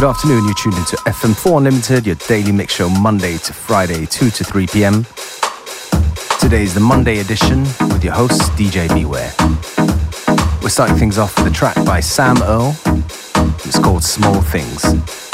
Good afternoon, you're tuned into FM4 Unlimited, your daily mix show Monday to Friday, 2 to 3 p.m. Today is the Monday edition with your host, DJ Beware. We're starting things off with a track by Sam Earl. It's called Small Things.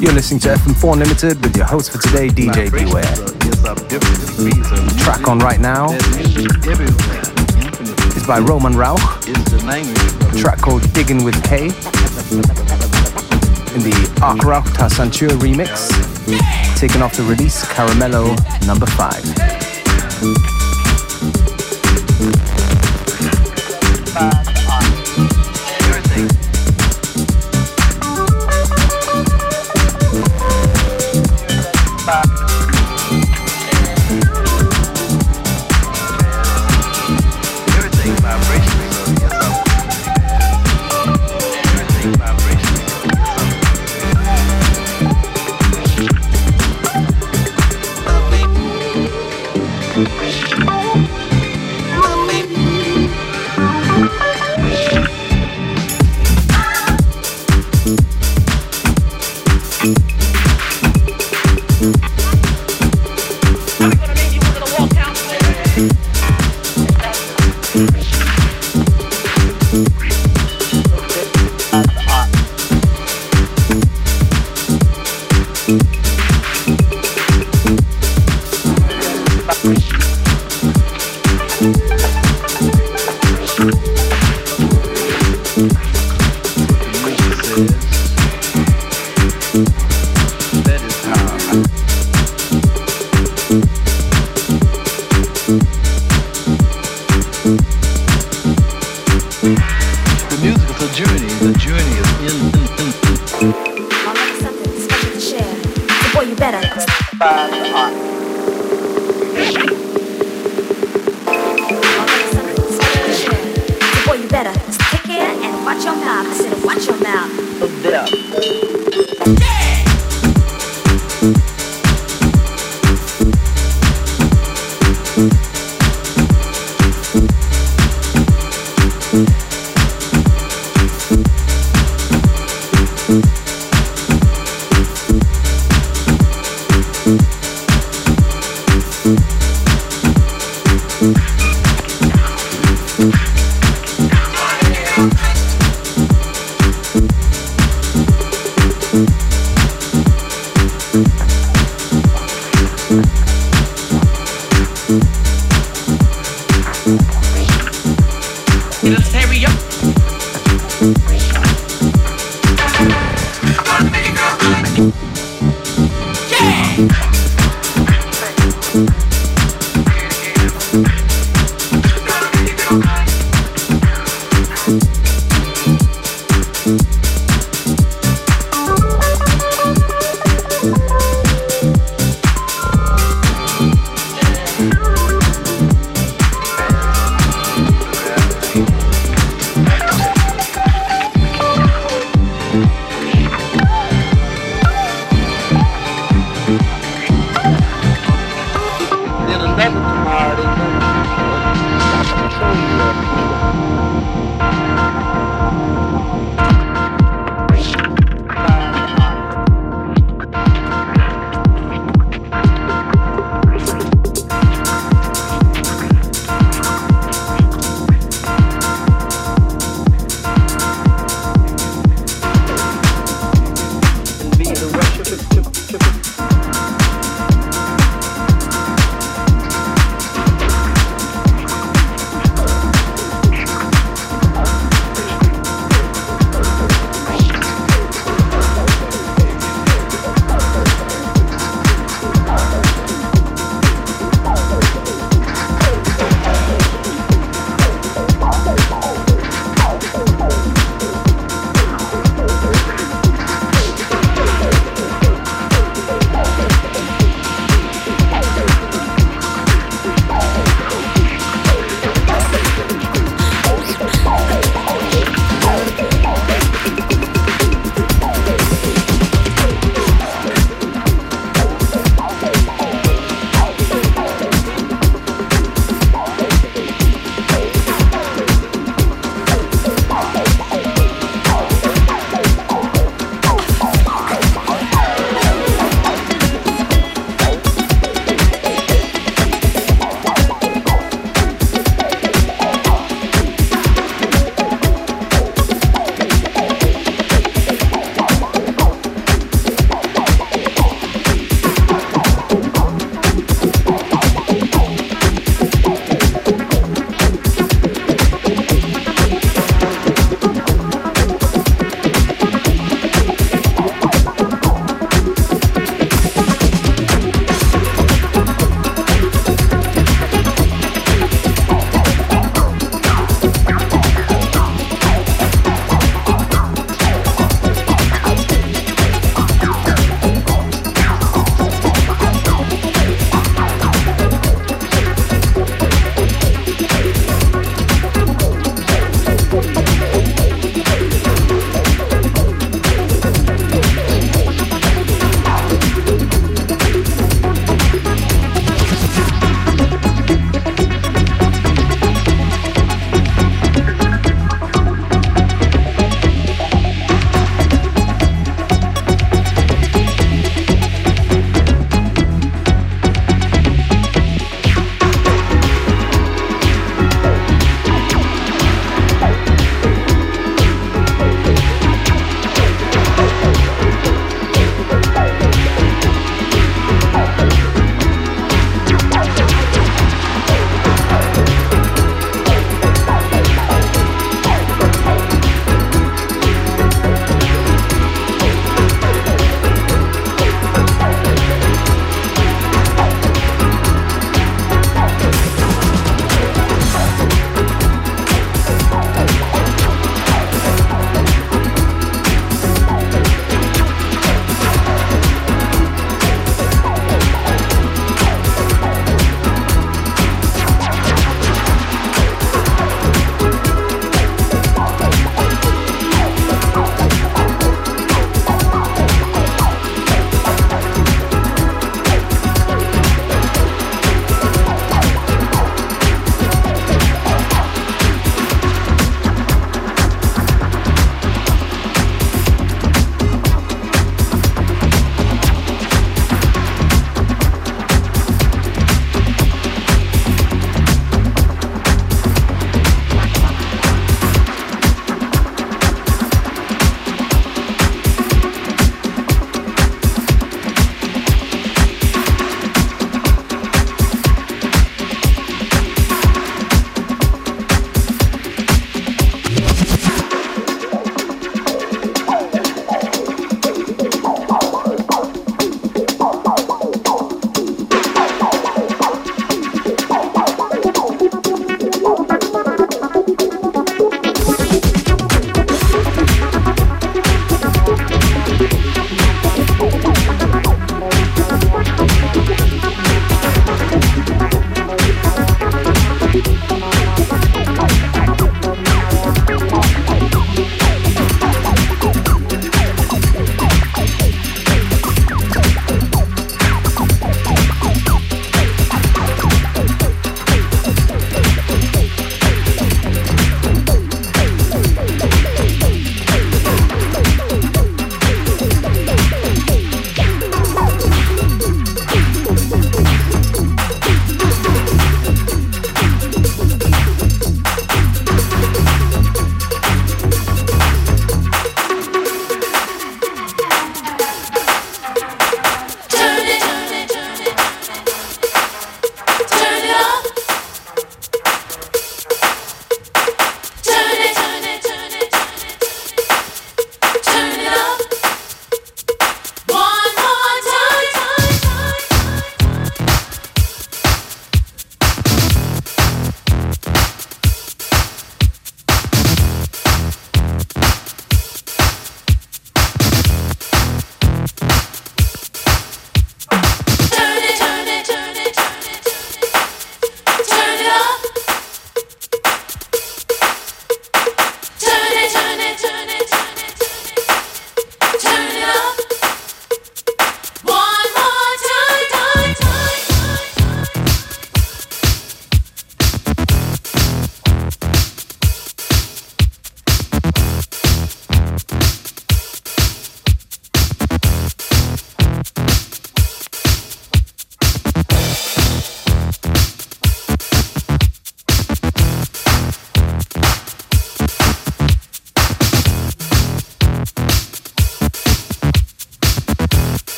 You're listening to FM4 Limited with your host for today, DJ Beware. The track on right now is by Roman Rauch. A track called Digging with K in the Akrakta Sanchur remix, taken off the release Caramello number 5.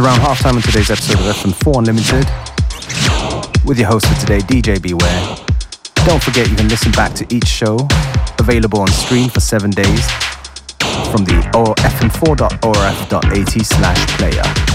Around halftime on today's episode of FM4 Unlimited. With your host for today, DJ Beware. Don't forget you can listen back to each show, available on stream for seven days from the fm4.orf.at slash player.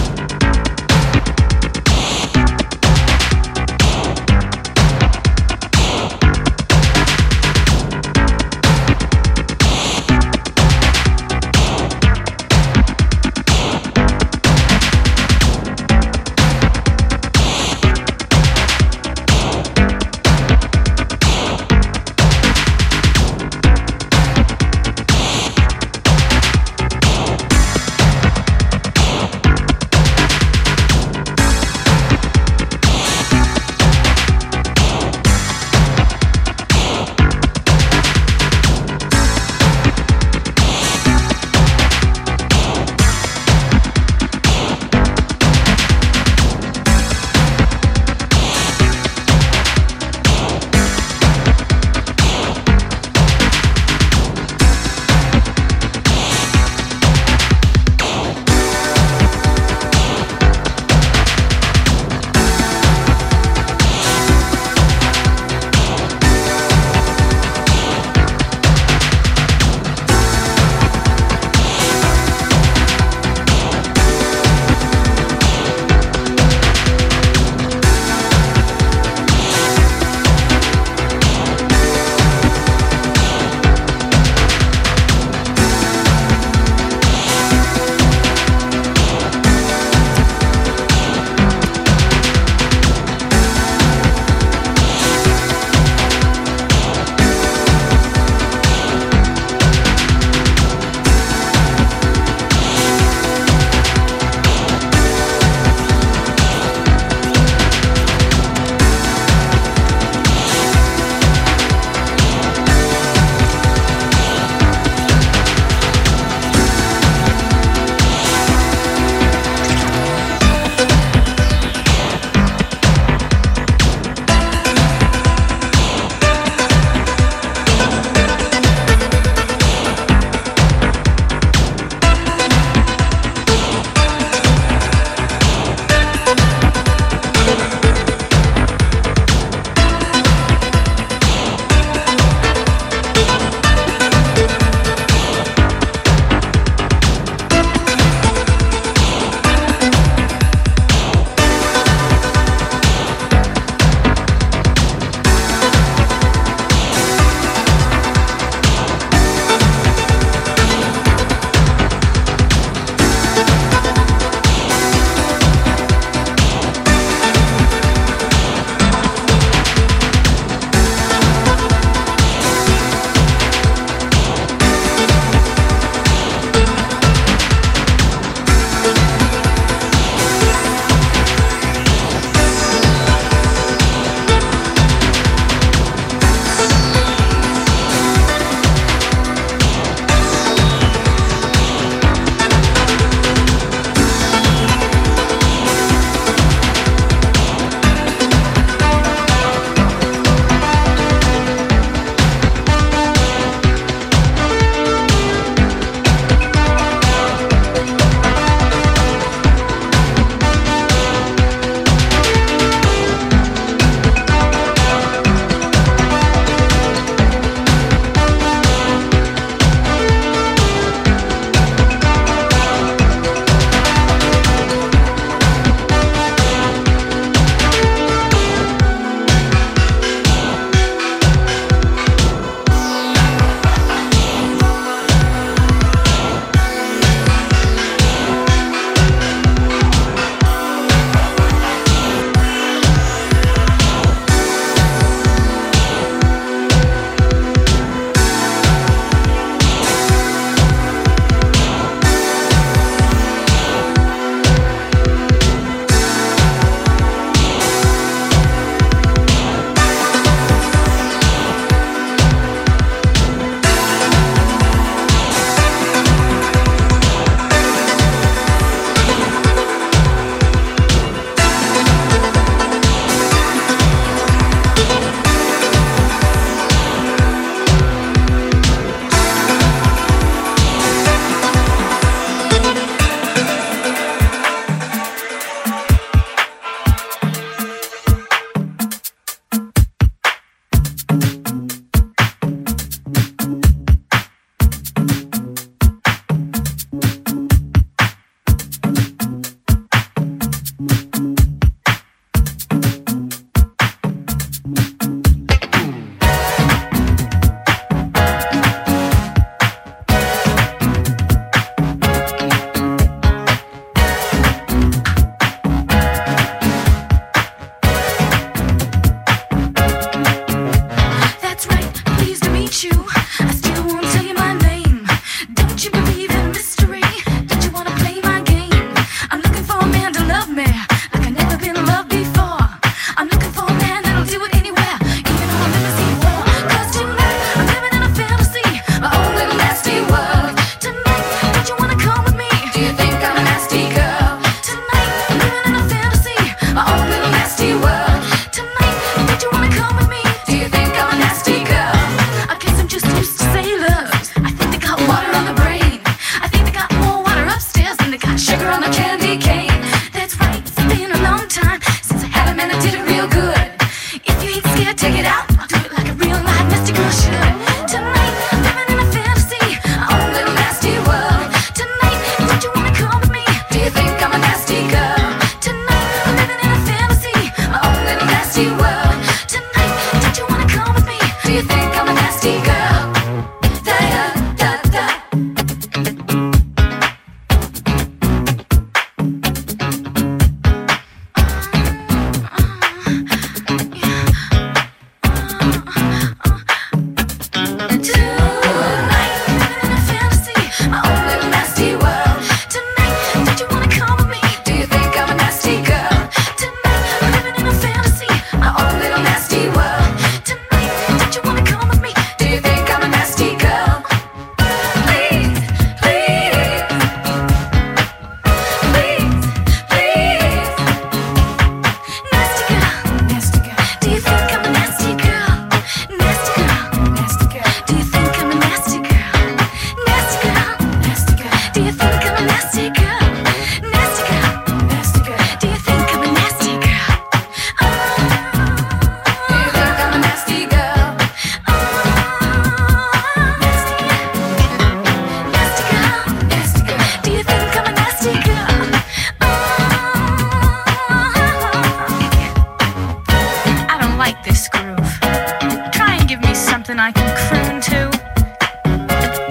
I can croon to.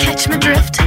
Catch my drift.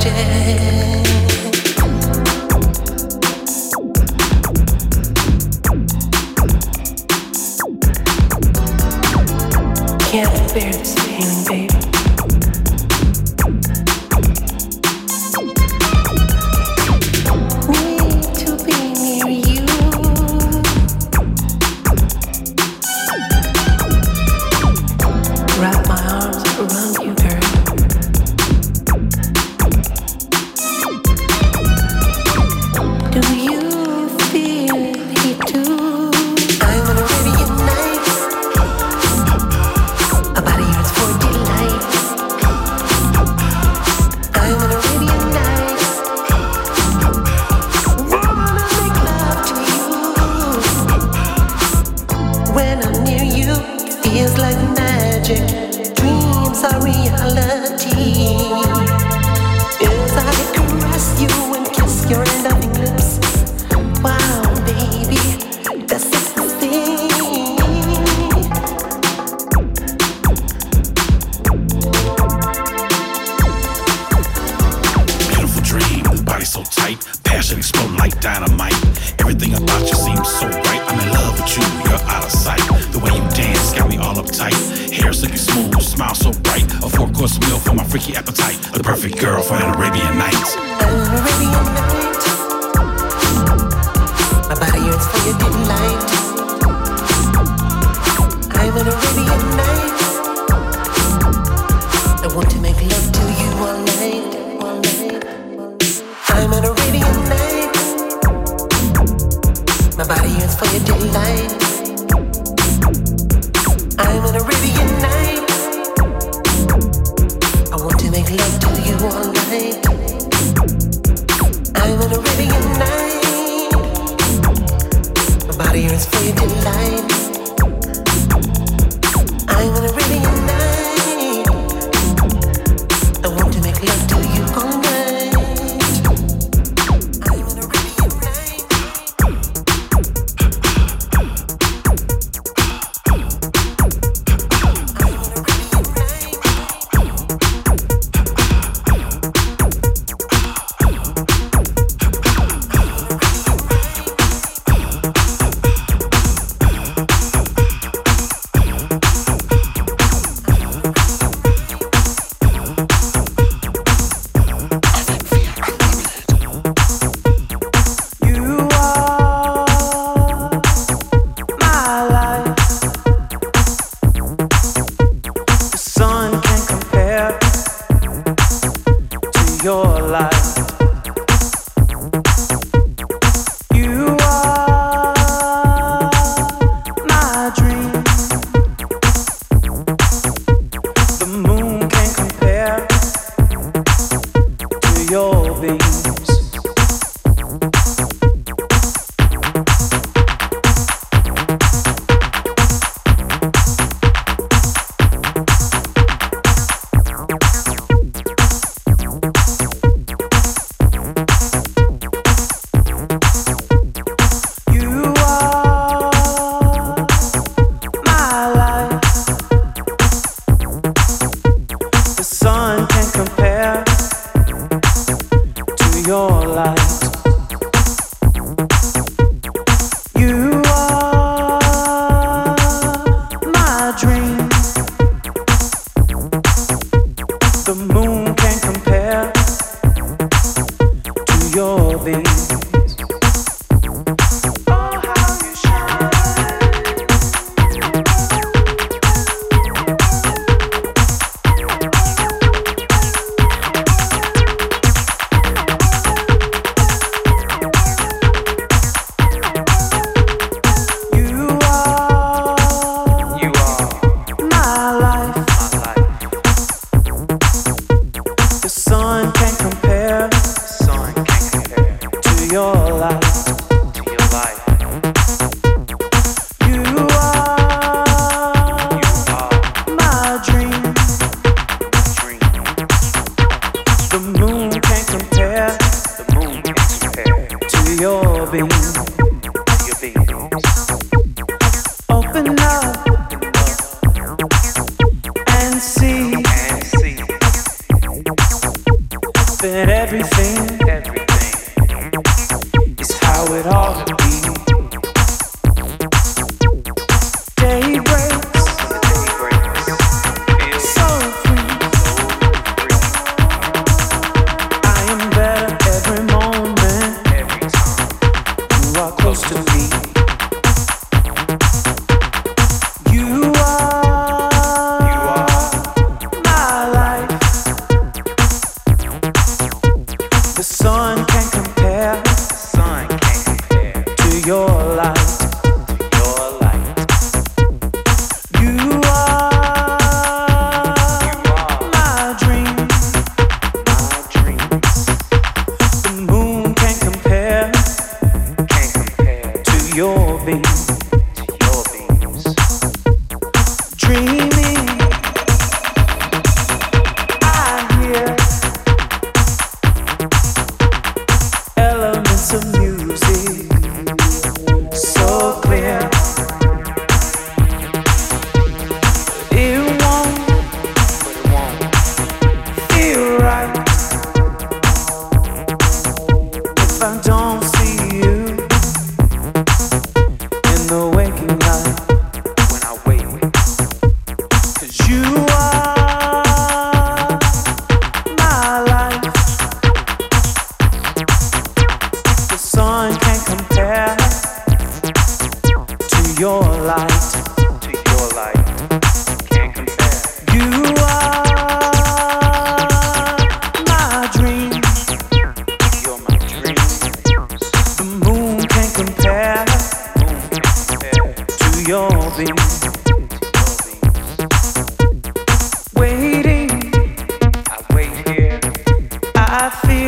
Change. I'm in Arabian night. My body yearns for your Delight. I'm an Arabian night. I wanna make love to you all night. I'm an Arabian night. My body yearns for your delight. I'm an Arabian.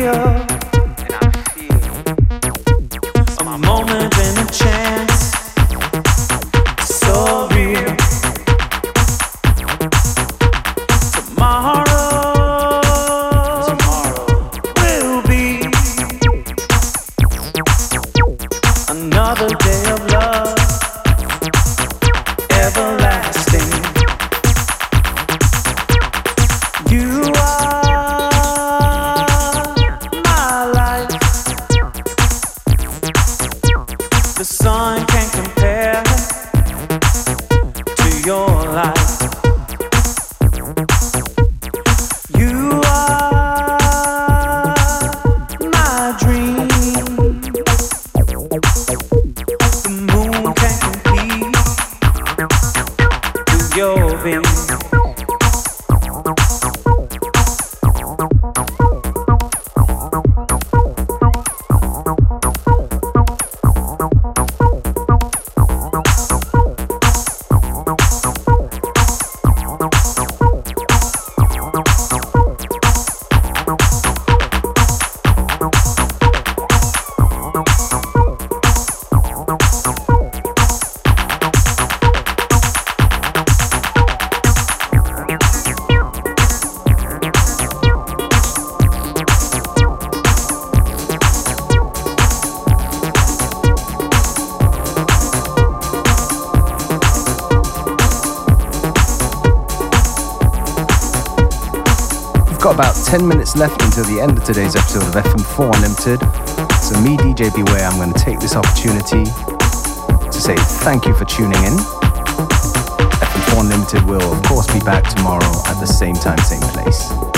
feel 10 minutes left until the end of today's episode of FM4 Unlimited. So, me, DJ Beware, I'm going to take this opportunity to say thank you for tuning in. FM4 Unlimited will, of course, be back tomorrow at the same time, same place.